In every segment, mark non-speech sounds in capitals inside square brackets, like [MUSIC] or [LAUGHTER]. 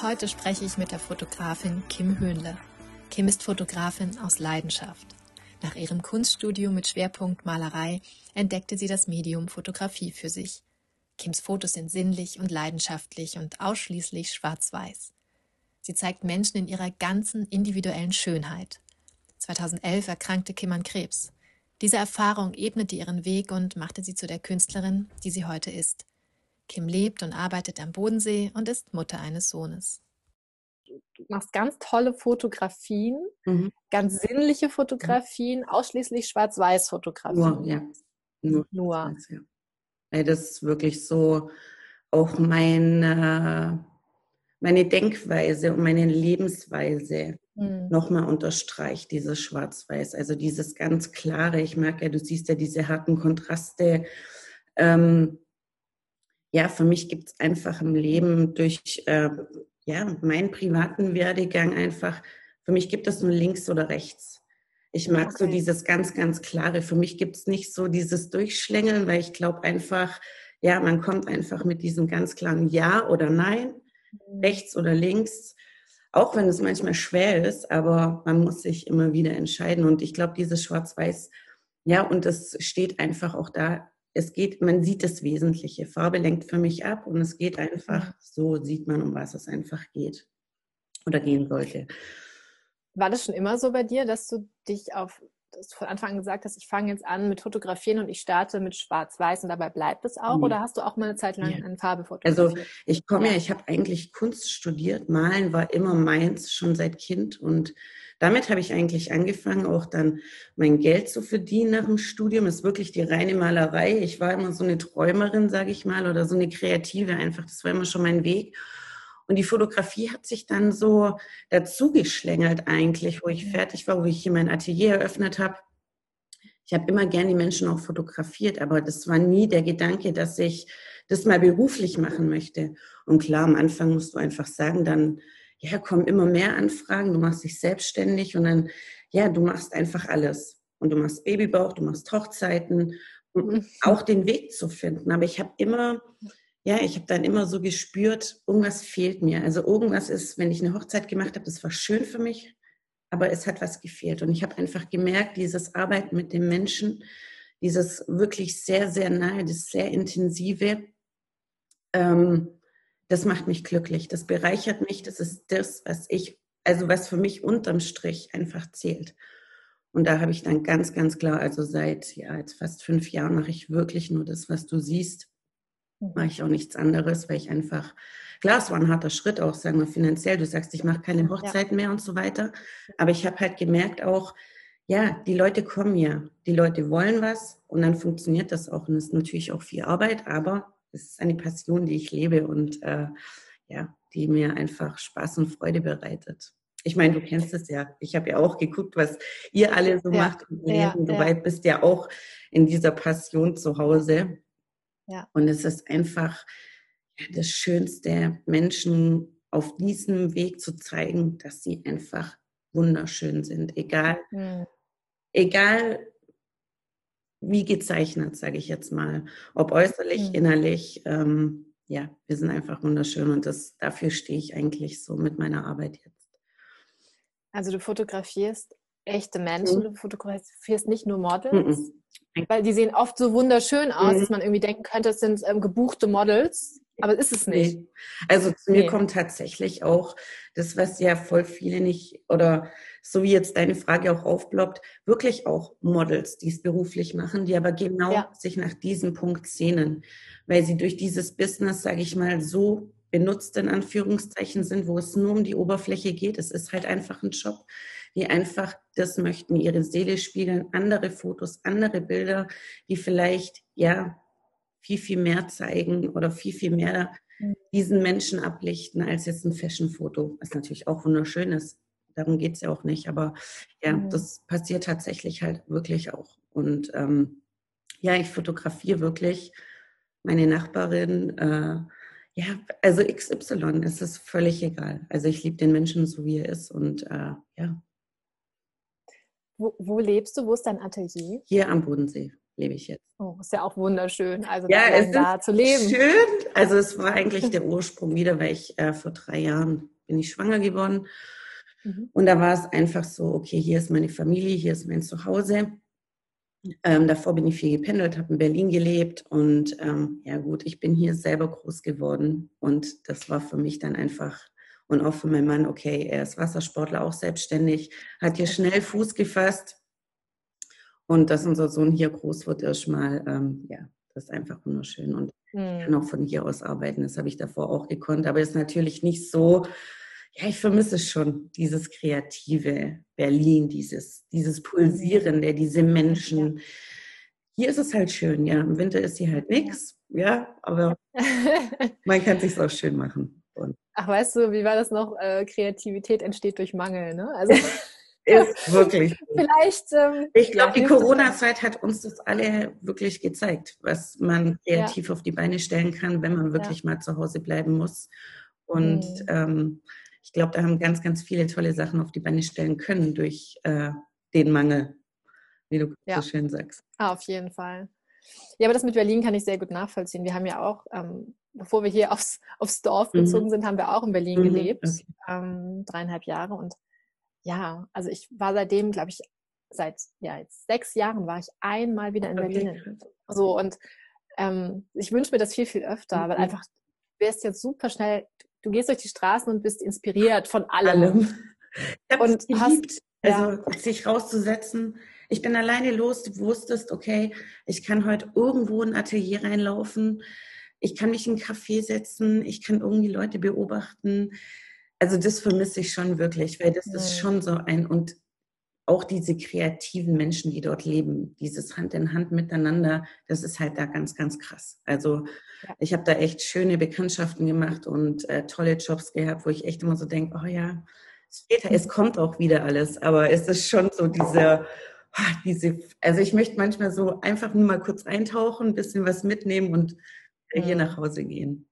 Heute spreche ich mit der Fotografin Kim Höhnle. Kim ist Fotografin aus Leidenschaft. Nach ihrem Kunststudium mit Schwerpunkt Malerei entdeckte sie das Medium Fotografie für sich. Kims Fotos sind sinnlich und leidenschaftlich und ausschließlich schwarz-weiß. Sie zeigt Menschen in ihrer ganzen individuellen Schönheit. 2011 erkrankte Kim an Krebs. Diese Erfahrung ebnete ihren Weg und machte sie zu der Künstlerin, die sie heute ist. Kim lebt und arbeitet am Bodensee und ist Mutter eines Sohnes. Du machst ganz tolle Fotografien, mhm. ganz sinnliche Fotografien, ausschließlich Schwarz-Weiß-Fotografien. Nur, ja. Nur. Nur. Ja. Weil das wirklich so auch meine, meine Denkweise und meine Lebensweise mhm. nochmal unterstreicht, dieses Schwarz-Weiß. Also dieses ganz klare, ich merke ja, du siehst ja diese harten Kontraste. Ähm, ja, für mich gibt es einfach im Leben durch äh, ja, meinen privaten Werdegang einfach, für mich gibt es nur links oder rechts. Ich mag okay. so dieses ganz, ganz klare. Für mich gibt es nicht so dieses Durchschlängeln, weil ich glaube einfach, ja, man kommt einfach mit diesem ganz klaren Ja oder Nein, mhm. rechts oder links, auch wenn es manchmal schwer ist, aber man muss sich immer wieder entscheiden. Und ich glaube, dieses Schwarz-Weiß, ja, und das steht einfach auch da es geht, man sieht das Wesentliche. Farbe lenkt für mich ab und es geht einfach, so sieht man, um was es einfach geht oder gehen sollte. War das schon immer so bei dir, dass du dich auf, dass du von Anfang an gesagt hast, ich fange jetzt an mit Fotografieren und ich starte mit Schwarz-Weiß und dabei bleibt es auch? Nee. Oder hast du auch mal eine Zeit lang ja. an Farbe fotografiert? Also ich komme ja, ich habe eigentlich Kunst studiert. Malen war immer meins, schon seit Kind und damit habe ich eigentlich angefangen, auch dann mein Geld zu verdienen nach dem Studium. Das ist wirklich die reine Malerei. Ich war immer so eine Träumerin, sage ich mal, oder so eine Kreative einfach. Das war immer schon mein Weg. Und die Fotografie hat sich dann so dazu geschlängelt eigentlich, wo ich mhm. fertig war, wo ich hier mein Atelier eröffnet habe. Ich habe immer gern die Menschen auch fotografiert, aber das war nie der Gedanke, dass ich das mal beruflich machen möchte. Und klar, am Anfang musst du einfach sagen, dann ja, kommen immer mehr Anfragen, du machst dich selbstständig und dann, ja, du machst einfach alles. Und du machst Babybauch, du machst Hochzeiten und mhm. auch den Weg zu finden. Aber ich habe immer, ja, ich habe dann immer so gespürt, irgendwas fehlt mir. Also irgendwas ist, wenn ich eine Hochzeit gemacht habe, das war schön für mich, aber es hat was gefehlt. Und ich habe einfach gemerkt, dieses Arbeiten mit den Menschen, dieses wirklich sehr, sehr nahe, das sehr intensive, ähm, das macht mich glücklich, das bereichert mich, das ist das, was ich, also was für mich unterm Strich einfach zählt. Und da habe ich dann ganz, ganz klar, also seit ja, jetzt fast fünf Jahren mache ich wirklich nur das, was du siehst. Mhm. Mache ich auch nichts anderes, weil ich einfach, klar, es war ein harter Schritt auch, sagen wir finanziell. Du sagst, ich mache keine Hochzeiten mehr und so weiter. Aber ich habe halt gemerkt auch, ja, die Leute kommen ja, die Leute wollen was und dann funktioniert das auch. Und es ist natürlich auch viel Arbeit, aber es ist eine Passion, die ich lebe und äh, ja, die mir einfach Spaß und Freude bereitet. Ich meine, du kennst es ja. Ich habe ja auch geguckt, was ihr alle so ja, macht. Ja, du ja. bist ja auch in dieser Passion zu Hause. Ja. Und es ist einfach das Schönste, Menschen auf diesem Weg zu zeigen, dass sie einfach wunderschön sind. Egal, mhm. egal wie gezeichnet, sage ich jetzt mal. Ob äußerlich, mhm. innerlich. Ähm, ja, wir sind einfach wunderschön und das, dafür stehe ich eigentlich so mit meiner Arbeit jetzt. Also du fotografierst echte Menschen, mhm. du fotografierst nicht nur Models, mhm. weil die sehen oft so wunderschön aus, mhm. dass man irgendwie denken könnte, es sind ähm, gebuchte Models. Aber ist es nicht. Nee. Also zu mir nee. kommt tatsächlich auch das, was ja voll viele nicht, oder so wie jetzt deine Frage auch aufploppt, wirklich auch Models, die es beruflich machen, die aber genau ja. sich nach diesem Punkt sehnen, weil sie durch dieses Business, sage ich mal, so benutzt in Anführungszeichen sind, wo es nur um die Oberfläche geht. Es ist halt einfach ein Job, die einfach das möchten, ihre Seele spiegeln, andere Fotos, andere Bilder, die vielleicht, ja, viel, viel mehr zeigen oder viel, viel mehr mhm. diesen Menschen ablichten als jetzt ein Fashion-Foto, was natürlich auch wunderschön ist. Darum geht es ja auch nicht. Aber ja, mhm. das passiert tatsächlich halt wirklich auch. Und ähm, ja, ich fotografiere wirklich meine Nachbarin. Äh, ja, also XY, es ist völlig egal. Also ich liebe den Menschen so, wie er ist. Und äh, ja. Wo, wo lebst du? Wo ist dein Atelier? Hier am Bodensee lebe ich jetzt. Oh, ist ja auch wunderschön, also ja, es da zu leben. Schön. Also es war eigentlich der [LAUGHS] Ursprung wieder, weil ich äh, vor drei Jahren bin ich schwanger geworden. Mhm. Und da war es einfach so, okay, hier ist meine Familie, hier ist mein Zuhause. Ähm, davor bin ich viel gependelt, habe in Berlin gelebt und ähm, ja gut, ich bin hier selber groß geworden und das war für mich dann einfach und auch für meinen Mann, okay, er ist Wassersportler, auch selbstständig, hat hier schnell Fuß gefasst und dass unser Sohn hier groß wird, erstmal, ähm, ja, das ist einfach wunderschön. Und mhm. kann auch von hier aus arbeiten. Das habe ich davor auch gekonnt. Aber es ist natürlich nicht so, ja, ich vermisse es schon, dieses kreative Berlin, dieses, dieses Pulsierende, diese Menschen. Hier ist es halt schön, ja. Im Winter ist hier halt nichts, ja, aber [LAUGHS] man kann es sich auch schön machen. Und Ach, weißt du, wie war das noch? Äh, Kreativität entsteht durch Mangel, ne? Also [LAUGHS] ist [LAUGHS] wirklich. Vielleicht. Ähm, ich glaube, die Corona-Zeit hat uns das alle wirklich gezeigt, was man kreativ ja. auf die Beine stellen kann, wenn man wirklich ja. mal zu Hause bleiben muss. Und mhm. ähm, ich glaube, da haben ganz, ganz viele tolle Sachen auf die Beine stellen können durch äh, den Mangel, wie du ja. so schön sagst. Ah, auf jeden Fall. Ja, aber das mit Berlin kann ich sehr gut nachvollziehen. Wir haben ja auch, ähm, bevor wir hier aufs, aufs Dorf mhm. gezogen sind, haben wir auch in Berlin mhm. gelebt, okay. ähm, dreieinhalb Jahre. Und ja, also ich war seitdem, glaube ich, seit ja, jetzt sechs Jahren war ich einmal wieder in okay. Berlin. So und ähm, ich wünsche mir das viel, viel öfter, mhm. weil einfach, du wirst jetzt super schnell, du gehst durch die Straßen und bist inspiriert von allem. allem. Ich und hast, also ja. sich rauszusetzen. Ich bin alleine los, du wusstest, okay, ich kann heute irgendwo in ein Atelier reinlaufen, ich kann mich in einen Café setzen, ich kann irgendwie Leute beobachten also das vermisse ich schon wirklich, weil das ist schon so ein und auch diese kreativen Menschen, die dort leben, dieses Hand in Hand miteinander, das ist halt da ganz, ganz krass. Also ja. ich habe da echt schöne Bekanntschaften gemacht und äh, tolle Jobs gehabt, wo ich echt immer so denke, oh ja, später, es [LAUGHS] kommt auch wieder alles, aber es ist schon so diese, oh, diese, also ich möchte manchmal so einfach nur mal kurz eintauchen, ein bisschen was mitnehmen und äh, hier nach Hause gehen.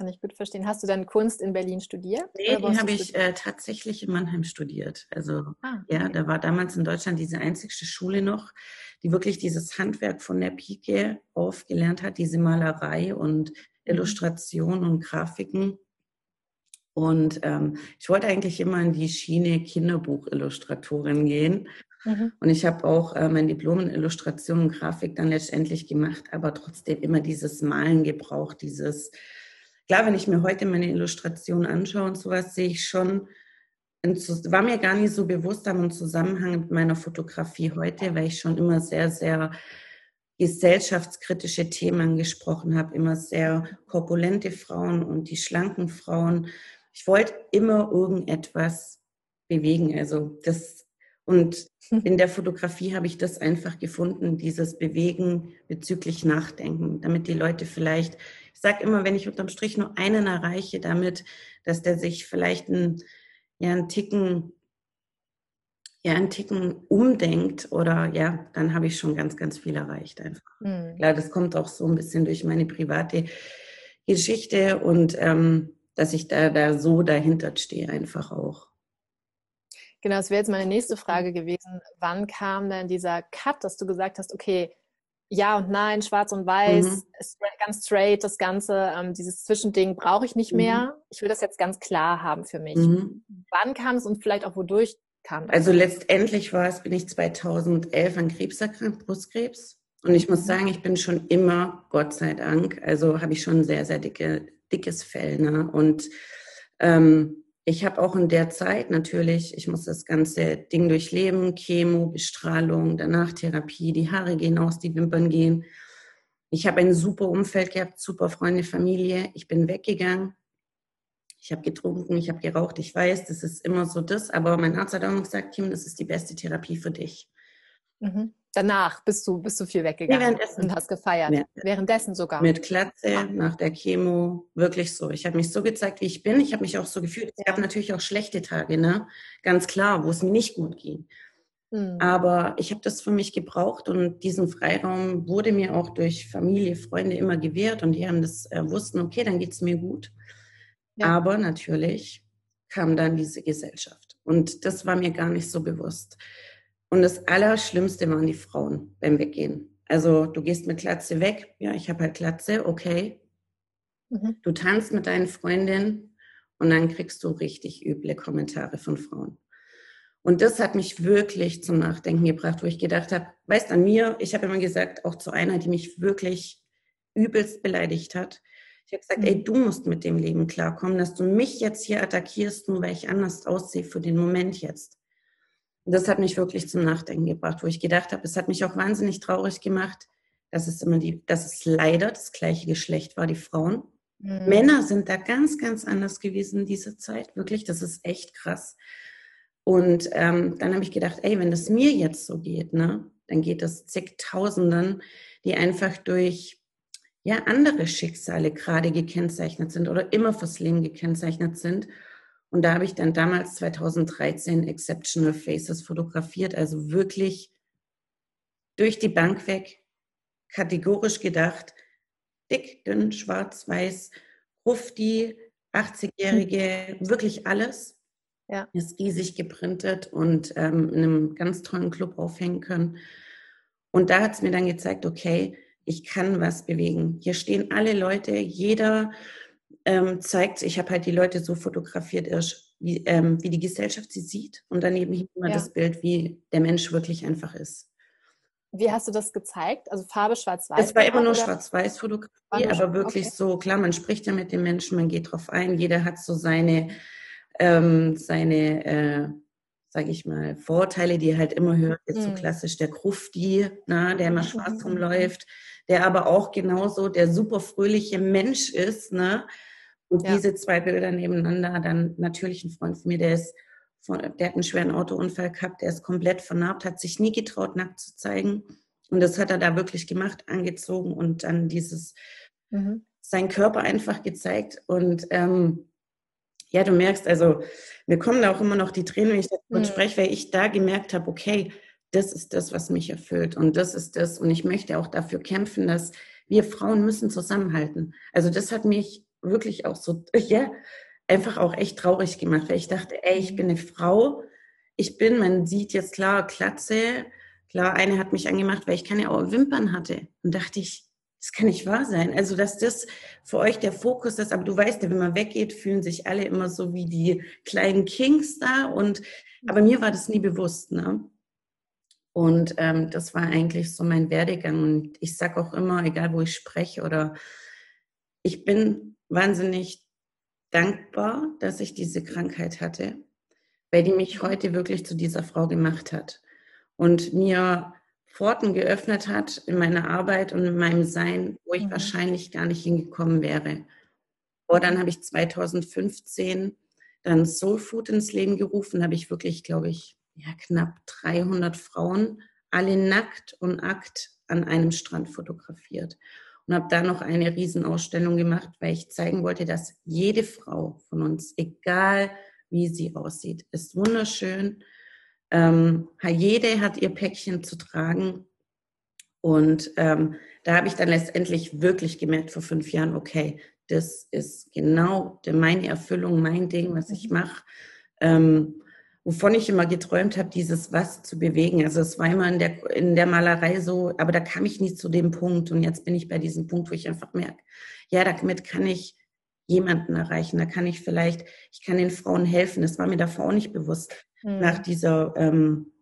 Kann ich gut verstehen. Hast du dann Kunst in Berlin studiert? Nee, die habe ich äh, tatsächlich in Mannheim studiert. Also ah, okay. ja, da war damals in Deutschland diese einzigste Schule noch, die wirklich dieses Handwerk von der Pike aufgelernt hat, diese Malerei und mhm. Illustration und Grafiken. Und ähm, ich wollte eigentlich immer in die Schiene Kinderbuchillustratorin gehen. Mhm. Und ich habe auch äh, mein Diplom in Illustration und Grafik dann letztendlich gemacht, aber trotzdem immer dieses Malen gebraucht, dieses klar, wenn ich mir heute meine Illustration anschaue und sowas, sehe ich schon, war mir gar nicht so bewusst am Zusammenhang mit meiner Fotografie heute, weil ich schon immer sehr, sehr gesellschaftskritische Themen gesprochen habe, immer sehr korpulente Frauen und die schlanken Frauen. Ich wollte immer irgendetwas bewegen. Also das und [LAUGHS] in der Fotografie habe ich das einfach gefunden, dieses Bewegen bezüglich Nachdenken, damit die Leute vielleicht ich sage immer, wenn ich unterm Strich nur einen erreiche damit, dass der sich vielleicht einen, ja, einen Ticken ja, einen Ticken umdenkt oder ja, dann habe ich schon ganz, ganz viel erreicht einfach. Mhm. Ja, das kommt auch so ein bisschen durch meine private Geschichte und ähm, dass ich da, da so dahinter stehe einfach auch. Genau, das wäre jetzt meine nächste Frage gewesen. Wann kam denn dieser Cut, dass du gesagt hast, okay, ja und nein, schwarz und weiß, mhm. ganz straight, das Ganze, ähm, dieses Zwischending brauche ich nicht mehr. Mhm. Ich will das jetzt ganz klar haben für mich. Mhm. Wann kam es und vielleicht auch wodurch kam das? Also letztendlich war es, bin ich 2011 an Krebs erkrankt, Brustkrebs. Und ich muss mhm. sagen, ich bin schon immer, Gott sei Dank, also habe ich schon sehr, sehr dicke, dickes Fell. Ne? Und ähm, ich habe auch in der Zeit natürlich, ich muss das ganze Ding durchleben, Chemo, Bestrahlung, danach Therapie, die Haare gehen aus, die Wimpern gehen. Ich habe ein super Umfeld gehabt, super Freunde, Familie. Ich bin weggegangen. Ich habe getrunken, ich habe geraucht. Ich weiß, das ist immer so das. Aber mein Arzt hat auch noch gesagt, Kim, das ist die beste Therapie für dich. Mhm. Danach bist du, bist du viel weggegangen nee, und hast gefeiert. Ja. Währenddessen sogar. Mit Klatze, nach der Chemo, wirklich so. Ich habe mich so gezeigt, wie ich bin. Ich habe mich auch so gefühlt. Es gab natürlich auch schlechte Tage, ne? Ganz klar, wo es mir nicht gut ging. Mhm. Aber ich habe das für mich gebraucht und diesen Freiraum wurde mir auch durch Familie, Freunde immer gewährt und die haben das äh, wussten, okay, dann geht es mir gut. Ja. Aber natürlich kam dann diese Gesellschaft und das war mir gar nicht so bewusst. Und das Allerschlimmste waren die Frauen beim Weggehen. Also du gehst mit Glatze weg, ja, ich habe halt Glatze, okay. Mhm. Du tanzt mit deinen Freundinnen und dann kriegst du richtig üble Kommentare von Frauen. Und das hat mich wirklich zum Nachdenken gebracht, wo ich gedacht habe, weißt an mir, ich habe immer gesagt, auch zu einer, die mich wirklich übelst beleidigt hat. Ich habe gesagt, ey, mhm. du musst mit dem Leben klarkommen, dass du mich jetzt hier attackierst, nur weil ich anders aussehe für den Moment jetzt. Das hat mich wirklich zum Nachdenken gebracht, wo ich gedacht habe, es hat mich auch wahnsinnig traurig gemacht, dass es immer die, dass es leider das gleiche Geschlecht war, die Frauen. Mhm. Männer sind da ganz, ganz anders gewesen in dieser Zeit. Wirklich, das ist echt krass. Und ähm, dann habe ich gedacht, ey, wenn das mir jetzt so geht, ne, dann geht das zigtausenden, die einfach durch ja andere Schicksale gerade gekennzeichnet sind oder immer fürs Leben gekennzeichnet sind. Und da habe ich dann damals 2013 Exceptional Faces fotografiert, also wirklich durch die Bank weg, kategorisch gedacht, dick, dünn, schwarz, weiß, Rufti, 80-Jährige, wirklich alles. Ja. Ist riesig geprintet und ähm, in einem ganz tollen Club aufhängen können. Und da hat es mir dann gezeigt, okay, ich kann was bewegen. Hier stehen alle Leute, jeder ähm, zeigt, ich habe halt die Leute so fotografiert, wie, ähm, wie die Gesellschaft sie sieht und daneben immer ja. das Bild, wie der Mensch wirklich einfach ist. Wie hast du das gezeigt? Also Farbe schwarz-weiß? Es war immer nur schwarz-weiß Fotografie, aber wirklich okay. so, klar, man spricht ja mit den Menschen, man geht drauf ein, jeder hat so seine ähm, seine, äh, sage ich mal, Vorteile, die er halt immer hört, jetzt so mhm. klassisch der Krufti, na, der immer schwarz [LAUGHS] rumläuft, der aber auch genauso der super fröhliche Mensch ist, ne? Und ja. diese zwei Bilder nebeneinander, dann natürlich ein Freund von mir, der ist von, der hat einen schweren Autounfall gehabt, der ist komplett vernarbt, hat sich nie getraut, nackt zu zeigen. Und das hat er da wirklich gemacht, angezogen und dann dieses, mhm. sein Körper einfach gezeigt. Und ähm, ja, du merkst, also mir kommen da auch immer noch die Tränen, wenn ich darüber mhm. spreche, weil ich da gemerkt habe, okay, das ist das, was mich erfüllt und das ist das und ich möchte auch dafür kämpfen, dass wir Frauen müssen zusammenhalten. Also das hat mich wirklich auch so, ja, einfach auch echt traurig gemacht, weil ich dachte, ey, ich bin eine Frau, ich bin, man sieht jetzt klar, Klatze, klar, eine hat mich angemacht, weil ich keine Wimpern hatte und dachte ich, das kann nicht wahr sein. Also, dass das für euch der Fokus ist, aber du weißt ja, wenn man weggeht, fühlen sich alle immer so wie die kleinen Kings da. Und aber mir war das nie bewusst, ne? Und ähm, das war eigentlich so mein Werdegang. Und ich sage auch immer, egal wo ich spreche oder ich bin wahnsinnig dankbar, dass ich diese Krankheit hatte, weil die mich heute wirklich zu dieser Frau gemacht hat und mir Pforten geöffnet hat in meiner Arbeit und in meinem Sein, wo ich mhm. wahrscheinlich gar nicht hingekommen wäre. Aber dann habe ich 2015 dann Soul Food ins Leben gerufen, habe ich wirklich, glaube ich, ja, knapp 300 Frauen, alle nackt und akt an einem Strand fotografiert. Und habe da noch eine Riesenausstellung gemacht, weil ich zeigen wollte, dass jede Frau von uns, egal wie sie aussieht, ist wunderschön, ähm, jede hat ihr Päckchen zu tragen. Und ähm, da habe ich dann letztendlich wirklich gemerkt vor fünf Jahren, okay, das ist genau meine Erfüllung, mein Ding, was ich mhm. mache. Ähm, wovon ich immer geträumt habe, dieses was zu bewegen. Also es war immer in der, in der Malerei so, aber da kam ich nie zu dem Punkt. Und jetzt bin ich bei diesem Punkt, wo ich einfach merke, ja, damit kann ich jemanden erreichen. Da kann ich vielleicht, ich kann den Frauen helfen. Das war mir davor auch nicht bewusst mhm. nach dieser, ähm,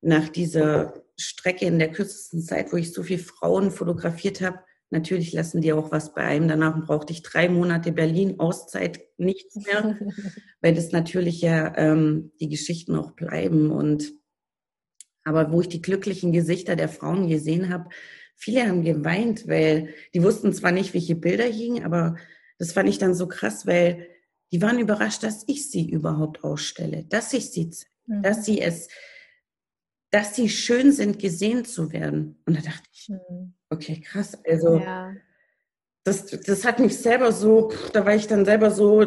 nach dieser Strecke in der kürzesten Zeit, wo ich so viele Frauen fotografiert habe. Natürlich lassen die auch was bei einem. Danach brauchte ich drei Monate Berlin, Auszeit, nichts mehr, [LAUGHS] weil das natürlich ja ähm, die Geschichten auch bleiben. Und aber wo ich die glücklichen Gesichter der Frauen gesehen habe, viele haben geweint, weil die wussten zwar nicht, welche Bilder hingen, aber das fand ich dann so krass, weil die waren überrascht, dass ich sie überhaupt ausstelle, dass ich sie, mhm. dass sie es dass sie schön sind, gesehen zu werden. Und da dachte ich, mhm. Okay, krass. Also ja. das, das hat mich selber so, da war ich dann selber so,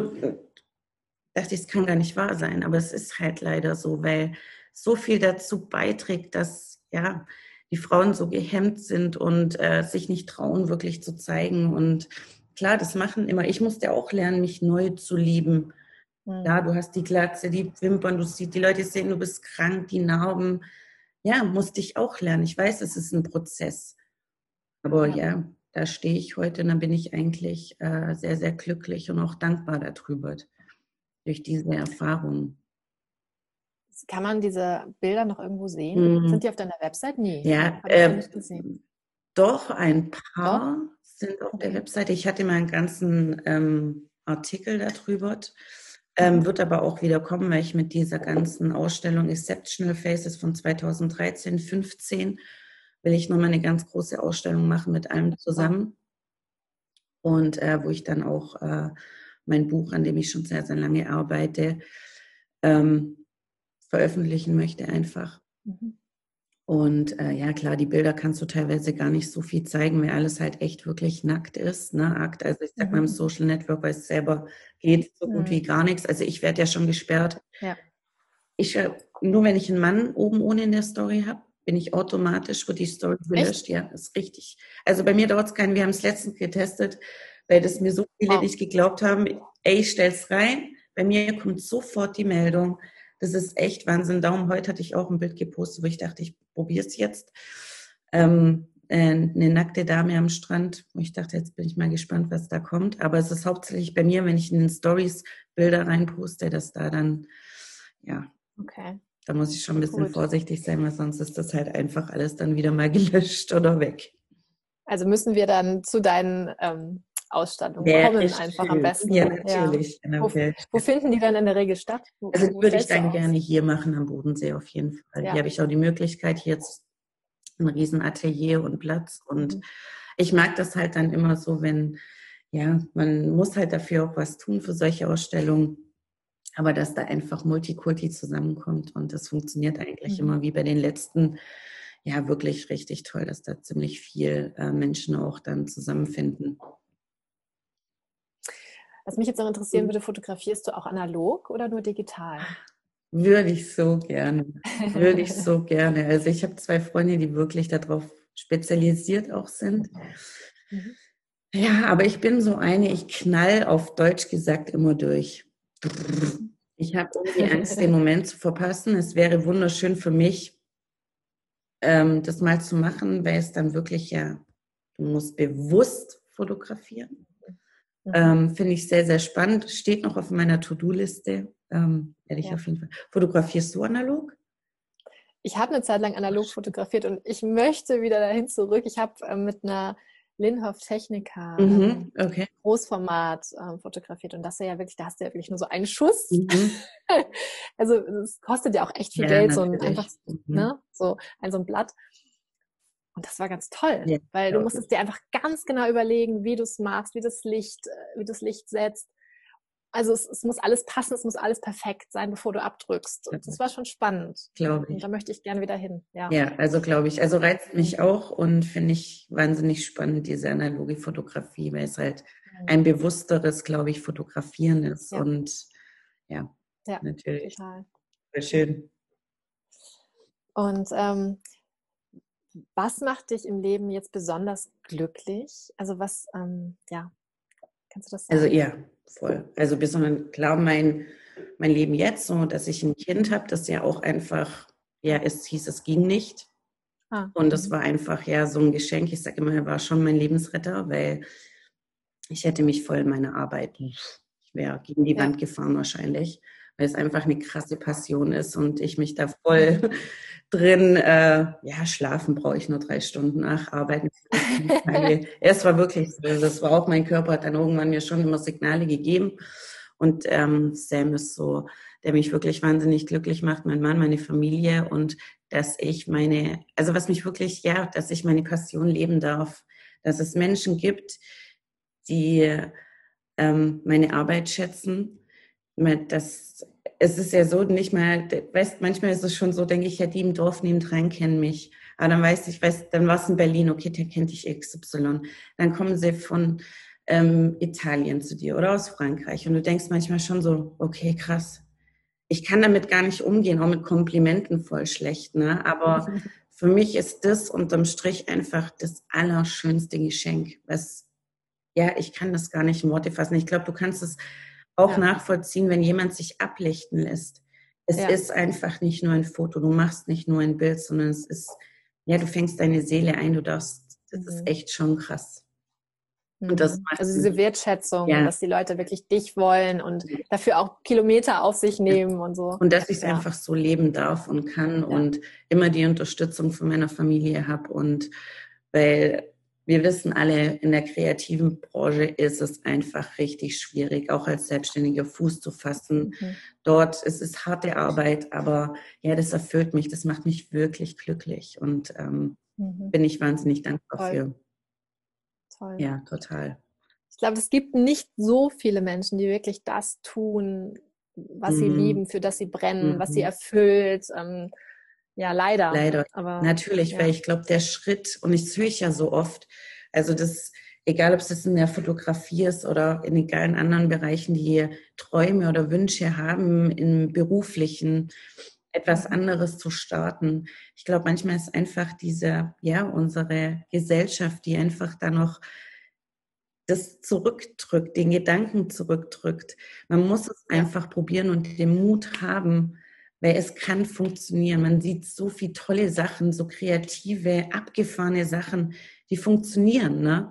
dachte ich, es kann gar nicht wahr sein. Aber es ist halt leider so, weil so viel dazu beiträgt, dass ja die Frauen so gehemmt sind und äh, sich nicht trauen, wirklich zu zeigen. Und klar, das machen immer. Ich musste auch lernen, mich neu zu lieben. Mhm. Ja, du hast die Glatze, die Wimpern, du siehst, die Leute sehen, du bist krank, die Narben ja, musste ich auch lernen. Ich weiß, es ist ein Prozess. Aber ja, ja da stehe ich heute und dann bin ich eigentlich äh, sehr, sehr glücklich und auch dankbar darüber, durch diese Erfahrung. Kann man diese Bilder noch irgendwo sehen? Mhm. Sind die auf deiner Website? Nee. Ja, äh, doch, ein paar doch? sind auf okay. der Webseite. Ich hatte mal einen ganzen ähm, Artikel darüber. Ähm, wird aber auch wieder kommen, weil ich mit dieser ganzen Ausstellung Exceptional Faces von 2013, 15 will ich nochmal eine ganz große Ausstellung machen mit allem zusammen. Und äh, wo ich dann auch äh, mein Buch, an dem ich schon sehr, sehr lange arbeite, ähm, veröffentlichen möchte einfach. Mhm. Und äh, ja, klar, die Bilder kannst du teilweise gar nicht so viel zeigen, weil alles halt echt wirklich nackt ist. Ne? Akt, also ich sag mhm. mal im Social Network, weil es selber geht so gut mhm. wie gar nichts. Also ich werde ja schon gesperrt. Ja. Ich, äh, nur wenn ich einen Mann oben ohne in der Story habe, bin ich automatisch, wird die Story gelöscht. Ja, ist richtig. Also bei mir dauert es keinen, wir haben es letztens getestet, weil das mir so viele nicht geglaubt haben, ey, ich stell's rein. Bei mir kommt sofort die Meldung, das ist echt Wahnsinn. Darum heute hatte ich auch ein Bild gepostet, wo ich dachte, ich probiere es jetzt. Ähm, äh, eine nackte Dame am Strand, wo ich dachte, jetzt bin ich mal gespannt, was da kommt. Aber es ist hauptsächlich bei mir, wenn ich in den Stories Bilder reinposte, dass da dann, ja, okay. Da muss ich schon ein bisschen Gut. vorsichtig sein, weil sonst ist das halt einfach alles dann wieder mal [LAUGHS] gelöscht oder weg. Also müssen wir dann zu deinen ähm, Ausstattung Wäre kommen einfach schön. am besten. Ja, natürlich. Ja. Wo, wo, finden die dann in der Regel statt? Wo, also wo würde ich dann gerne hier machen am Bodensee auf jeden Fall. Ja. Hier habe ich auch die Möglichkeit, hier jetzt ein riesen Atelier und Platz und mhm. ich mag das halt dann immer so, wenn, ja, man muss halt dafür auch was tun für solche Ausstellungen, aber dass da einfach Multikulti zusammenkommt und das funktioniert eigentlich mhm. immer wie bei den letzten ja wirklich richtig toll, dass da ziemlich viel äh, Menschen auch dann zusammenfinden. Was mich jetzt noch interessieren mhm. würde, fotografierst du auch analog oder nur digital? Würde ich so gerne. [LAUGHS] Würde ich so gerne. Also ich habe zwei Freunde, die wirklich darauf spezialisiert auch sind. Mhm. Ja, aber ich bin so eine, ich knall auf Deutsch gesagt immer durch. Ich habe irgendwie Angst, den Moment zu verpassen. Es wäre wunderschön für mich, ähm, das mal zu machen, weil es dann wirklich ja, du musst bewusst fotografieren. Mhm. Ähm, Finde ich sehr, sehr spannend. Steht noch auf meiner To-Do-Liste. Ähm, werde ich ja. auf jeden Fall. Fotografierst du analog? Ich habe eine Zeit lang analog fotografiert und ich möchte wieder dahin zurück. Ich habe äh, mit einer Linhoff Technica mhm, okay. Großformat ähm, fotografiert und das ist ja wirklich, da hast du ja wirklich nur so einen Schuss. Mhm. [LAUGHS] also es kostet ja auch echt viel ja, Geld, so ein einfach, mhm. ne, so ein so ein Blatt. Und das war ganz toll, ja, weil du musstest dir einfach ganz genau überlegen, wie du es machst, wie das Licht, äh, wie das Licht setzt. Also es, es, muss alles passen, es muss alles perfekt sein, bevor du abdrückst. Und das war schon spannend. Glaube ich. Und da möchte ich gerne wieder hin. Ja, ja also glaube ich. Also reizt mich auch und finde ich wahnsinnig spannend, diese analoge Fotografie, weil es halt ein bewussteres, glaube ich, Fotografieren ist. Ja. Und ja, ja natürlich. Total. Sehr schön. Und ähm, was macht dich im Leben jetzt besonders glücklich? Also was, ähm, ja, kannst du das sagen? Also ja, voll. Also besonders klar, mein, mein Leben jetzt, so dass ich ein Kind habe, das ja auch einfach, ja, es hieß, es ging nicht. Ah. Und das war einfach ja so ein Geschenk. Ich sage immer, er war schon mein Lebensretter, weil ich hätte mich voll in meiner Arbeit, ich wäre gegen die ja. Wand gefahren wahrscheinlich weil es einfach eine krasse Passion ist und ich mich da voll [LAUGHS] drin, äh, ja, schlafen brauche ich nur drei Stunden nach Arbeiten. [LAUGHS] es war wirklich so, das war auch mein Körper, hat dann irgendwann mir schon immer Signale gegeben und ähm, Sam ist so, der mich wirklich wahnsinnig glücklich macht, mein Mann, meine Familie und dass ich meine, also was mich wirklich, ja, dass ich meine Passion leben darf, dass es Menschen gibt, die ähm, meine Arbeit schätzen, dass es ist ja so, nicht mal, weißt, manchmal ist es schon so, denke ich, ja, die im Dorf nebendran kennen mich. Aber dann weiß ich, weiß, dann war es in Berlin, okay, der kennt dich XY. Dann kommen sie von ähm, Italien zu dir oder aus Frankreich. Und du denkst manchmal schon so, okay, krass. Ich kann damit gar nicht umgehen, auch mit Komplimenten voll schlecht, ne? Aber [LAUGHS] für mich ist das unterm Strich einfach das allerschönste Geschenk, was, ja, ich kann das gar nicht in Worte fassen. Ich glaube, du kannst es auch ja. nachvollziehen, wenn jemand sich ablichten lässt. Es ja. ist einfach nicht nur ein Foto, du machst nicht nur ein Bild, sondern es ist, ja, du fängst deine Seele ein, du darfst, das mhm. ist echt schon krass. Und das mhm. also diese Wertschätzung, ja. dass die Leute wirklich dich wollen und dafür auch Kilometer auf sich nehmen und so. Und dass ich es ja. einfach so leben darf und kann ja. und immer die Unterstützung von meiner Familie habe. Und weil wir wissen alle, in der kreativen Branche ist es einfach richtig schwierig, auch als Selbstständiger Fuß zu fassen. Mhm. Dort ist es harte Arbeit, aber ja, das erfüllt mich, das macht mich wirklich glücklich und ähm, mhm. bin ich wahnsinnig dankbar Toll. für. Toll. Ja, total. Ich glaube, es gibt nicht so viele Menschen, die wirklich das tun, was mhm. sie lieben, für das sie brennen, was sie mhm. erfüllt. Ähm, ja, leider. Leider. Aber, Natürlich, ja. weil ich glaube, der Schritt, und ich höre ich ja so oft, also das, egal ob es jetzt in der Fotografie ist oder in egal anderen Bereichen, die Träume oder Wünsche haben im beruflichen, etwas mhm. anderes zu starten. Ich glaube, manchmal ist einfach diese, ja, unsere Gesellschaft, die einfach da noch das zurückdrückt, den Gedanken zurückdrückt. Man muss es einfach probieren und den Mut haben, weil es kann funktionieren. Man sieht so viele tolle Sachen, so kreative, abgefahrene Sachen, die funktionieren. Ne?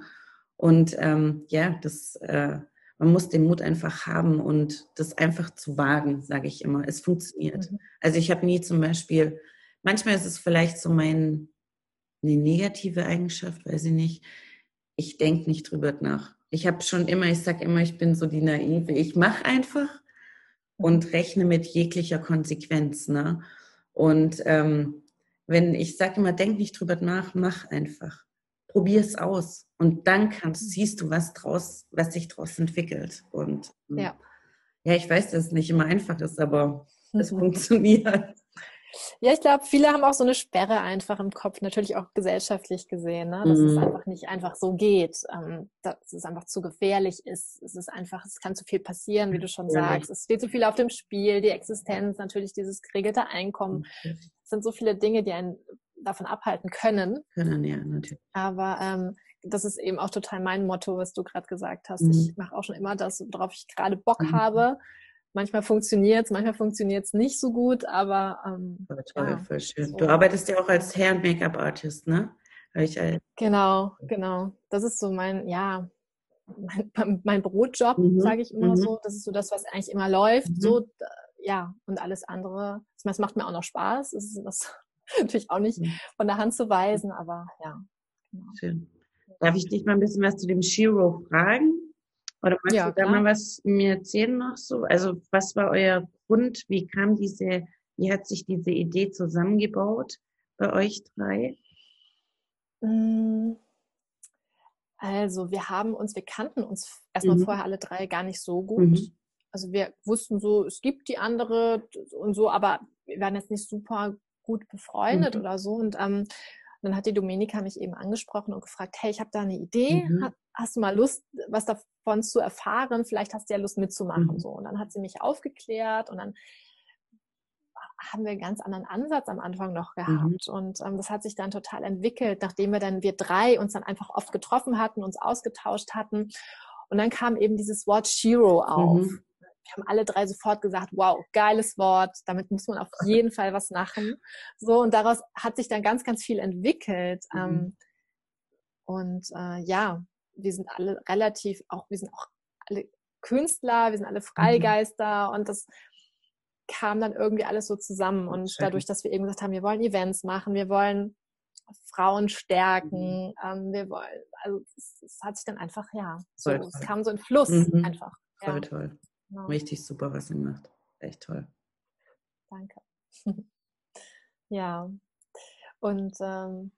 Und ähm, ja, das, äh, man muss den Mut einfach haben und das einfach zu wagen, sage ich immer. Es funktioniert. Mhm. Also ich habe nie zum Beispiel, manchmal ist es vielleicht so mein, eine negative Eigenschaft, weiß ich nicht. Ich denke nicht drüber nach. Ich habe schon immer, ich sage immer, ich bin so die Naive. Ich mache einfach und rechne mit jeglicher Konsequenz. Ne? Und ähm, wenn ich sage immer, denk nicht drüber nach, mach einfach. Probier es aus. Und dann kannst, siehst du, was draus, was sich daraus entwickelt. Und ähm, ja. ja, ich weiß, dass es nicht immer einfach ist, aber es [LAUGHS] funktioniert. Ja, ich glaube, viele haben auch so eine Sperre einfach im Kopf, natürlich auch gesellschaftlich gesehen, ne? dass mhm. es einfach nicht einfach so geht, ähm, dass es einfach zu gefährlich ist. Es ist einfach, es kann zu viel passieren, wie du schon ja. sagst. Es steht zu viel auf dem Spiel, die Existenz, natürlich dieses geregelte Einkommen. Es sind so viele Dinge, die einen davon abhalten können. Können, ja, natürlich. Aber ähm, das ist eben auch total mein Motto, was du gerade gesagt hast. Mhm. Ich mache auch schon immer das, worauf ich gerade Bock mhm. habe manchmal funktioniert es, manchmal funktioniert es nicht so gut, aber ähm, voll toll, ja, voll schön. So. Du arbeitest ja auch als Hair- und Make-up-Artist, ne? Ich, äh, genau, genau. Das ist so mein, ja, mein, [LAUGHS] mein Brotjob, mhm. sage ich immer mhm. so. Das ist so das, was eigentlich immer läuft. Mhm. So, ja, und alles andere, das macht mir auch noch Spaß. Das ist das [LAUGHS] natürlich auch nicht mhm. von der Hand zu weisen, aber ja. Genau. Schön. Darf ich dich mal ein bisschen was zu dem Shiro fragen? Oder magst ja, du da mal was mir erzählen noch so? Also was war euer Grund? Wie kam diese, wie hat sich diese Idee zusammengebaut bei euch drei? Mm, also wir haben uns, wir kannten uns erstmal mhm. vorher alle drei gar nicht so gut. Mhm. Also wir wussten so, es gibt die andere und so, aber wir waren jetzt nicht super gut befreundet mhm. oder so. Und ähm, dann hat die Domenika mich eben angesprochen und gefragt, hey, ich habe da eine Idee, mhm. hast du mal Lust, was davon zu erfahren? Vielleicht hast du ja Lust mitzumachen. Mhm. So. Und dann hat sie mich aufgeklärt und dann haben wir einen ganz anderen Ansatz am Anfang noch mhm. gehabt. Mhm. Und ähm, das hat sich dann total entwickelt, nachdem wir dann, wir drei uns dann einfach oft getroffen hatten, uns ausgetauscht hatten. Und dann kam eben dieses Wort Shiro auf. Mhm wir haben alle drei sofort gesagt, wow, geiles Wort, damit muss man auf jeden Fall was machen. So, und daraus hat sich dann ganz, ganz viel entwickelt. Mhm. Ähm, und äh, ja, wir sind alle relativ, auch wir sind auch alle Künstler, wir sind alle mhm. Freigeister mhm. und das kam dann irgendwie alles so zusammen. Und dadurch, dass wir eben gesagt haben, wir wollen Events machen, wir wollen Frauen stärken, mhm. ähm, wir wollen, also es, es, hat sich dann einfach, ja, so, es kam so in Fluss mhm. einfach. Voll ja. toll. Genau. Richtig super, was ihr macht. Echt toll. Danke. [LAUGHS] ja. Und ähm,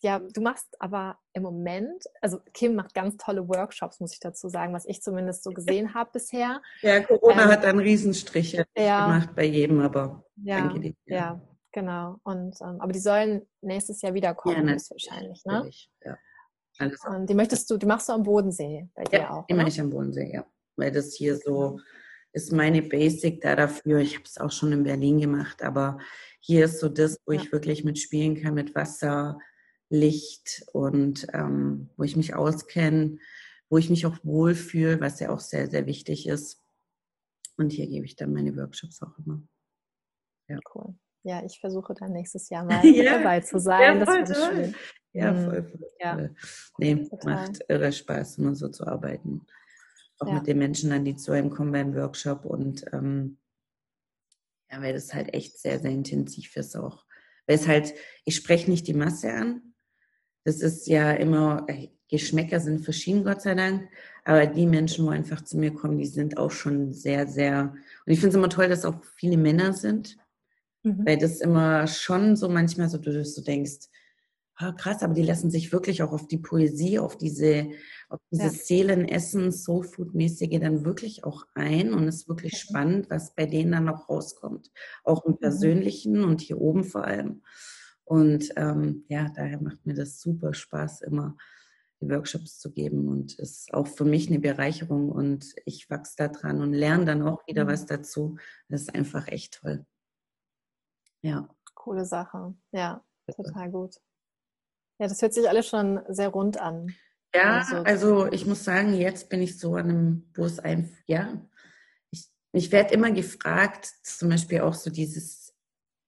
ja, du machst aber im Moment, also Kim macht ganz tolle Workshops, muss ich dazu sagen, was ich zumindest so [LAUGHS] gesehen habe bisher. Ja, Corona ähm, hat dann Riesenstriche ja, gemacht bei jedem, aber ja, danke dir. Ja. ja, genau. Und ähm, aber die sollen nächstes Jahr wiederkommen, ja, wahrscheinlich, ne? Ja. Alles Und die möchtest du, die machst du am Bodensee bei dir ja, auch. Immer nicht am Bodensee, ja. Weil das hier so ist meine Basic da dafür. Ich habe es auch schon in Berlin gemacht, aber hier ist so das, wo ich wirklich mitspielen kann mit Wasser, Licht und ähm, wo ich mich auskenne, wo ich mich auch wohlfühle, was ja auch sehr, sehr wichtig ist. Und hier gebe ich dann meine Workshops auch immer. Ja. Cool. Ja, ich versuche dann nächstes Jahr [LAUGHS] mal ja, dabei zu sein. Ja, das wäre schön. Ja, voll, voll. Ja. Nee, Total. macht irre Spaß, immer so zu arbeiten. Auch ja. mit den Menschen dann, die zu einem kommen beim Workshop und ähm, ja, weil das halt echt sehr, sehr intensiv ist auch. Weil es halt, ich spreche nicht die Masse an, das ist ja immer, äh, Geschmäcker sind verschieden, Gott sei Dank. Aber die Menschen, wo einfach zu mir kommen, die sind auch schon sehr, sehr. Und ich finde es immer toll, dass auch viele Männer sind. Mhm. Weil das immer schon so manchmal so, du so denkst, oh, krass, aber die lassen sich wirklich auch auf die Poesie, auf diese, auf dieses ja. Seelenessen, Soulfood-mäßige dann wirklich auch ein. Und es ist wirklich mhm. spannend, was bei denen dann noch rauskommt. Auch im mhm. Persönlichen und hier oben vor allem. Und ähm, ja, daher macht mir das super Spaß, immer die Workshops zu geben und ist auch für mich eine Bereicherung und ich wachse da dran und lerne dann auch wieder mhm. was dazu. Das ist einfach echt toll. Ja. Coole Sache. Ja, total gut. Ja, das hört sich alles schon sehr rund an. Ja, also, also ich muss sagen, jetzt bin ich so an einem, wo es ein, ja, ich, ich werde immer gefragt, zum Beispiel auch so dieses,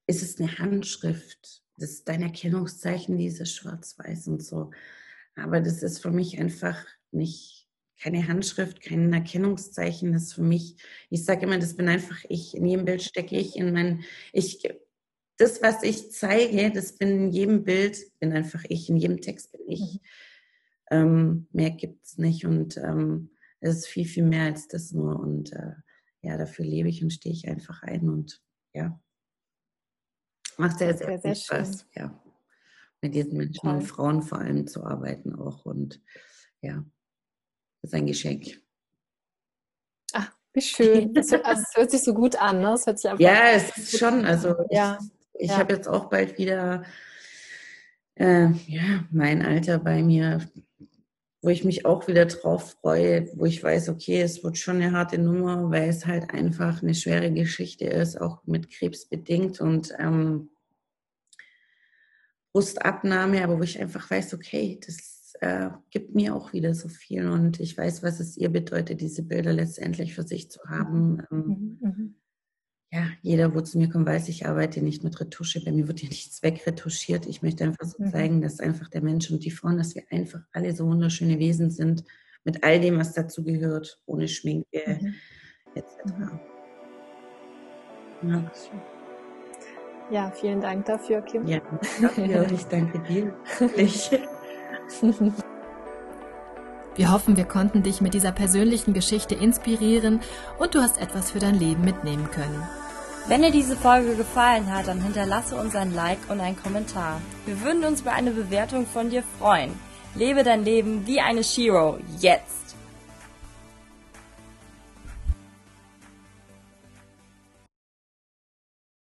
ist es eine Handschrift? Das ist dein Erkennungszeichen, dieses Schwarz-Weiß und so. Aber das ist für mich einfach nicht keine Handschrift, kein Erkennungszeichen. Das ist für mich, ich sage immer, das bin einfach ich. In jedem Bild stecke ich in mein, ich, das, was ich zeige, das bin in jedem Bild, bin einfach ich. In jedem Text bin ich. Mhm. Ähm, mehr gibt es nicht und ähm, es ist viel, viel mehr als das nur. Und äh, ja, dafür lebe ich und stehe ich einfach ein und ja. Macht sehr, sehr, sehr, Spaß, ja. Mit diesen Menschen Toll. und Frauen vor allem zu arbeiten auch. Und ja, das ist ein Geschenk. Ach, wie schön. [LAUGHS] Das, hört, also, das hört sich so gut an, ne? Das hört sich einfach ja, es ist schon, also ja. ich, ich ja. habe jetzt auch bald wieder äh, ja, mein Alter bei mir, wo ich mich auch wieder drauf freue, wo ich weiß, okay, es wird schon eine harte Nummer, weil es halt einfach eine schwere Geschichte ist, auch mit Krebs bedingt und ähm, Brustabnahme, aber wo ich einfach weiß, okay, das äh, gibt mir auch wieder so viel und ich weiß, was es ihr bedeutet, diese Bilder letztendlich für sich zu haben. Ähm, mhm, mhm ja, jeder, wo zu mir kommt, weiß, ich arbeite nicht mit Retusche. Bei mir wird ja [LAUGHS] nichts wegretuschiert. Ich möchte einfach so mhm. zeigen, dass einfach der Mensch und die Frauen, dass wir einfach alle so wunderschöne Wesen sind, mit all dem, was dazu gehört, ohne Schminke mhm. etc. Mhm. Ja. ja, vielen Dank dafür, Kim. Ja, [LAUGHS] dafür. ich danke dir. [LAUGHS] Wir hoffen, wir konnten dich mit dieser persönlichen Geschichte inspirieren und du hast etwas für dein Leben mitnehmen können. Wenn dir diese Folge gefallen hat, dann hinterlasse uns ein Like und einen Kommentar. Wir würden uns über eine Bewertung von dir freuen. Lebe dein Leben wie eine Shiro. Jetzt!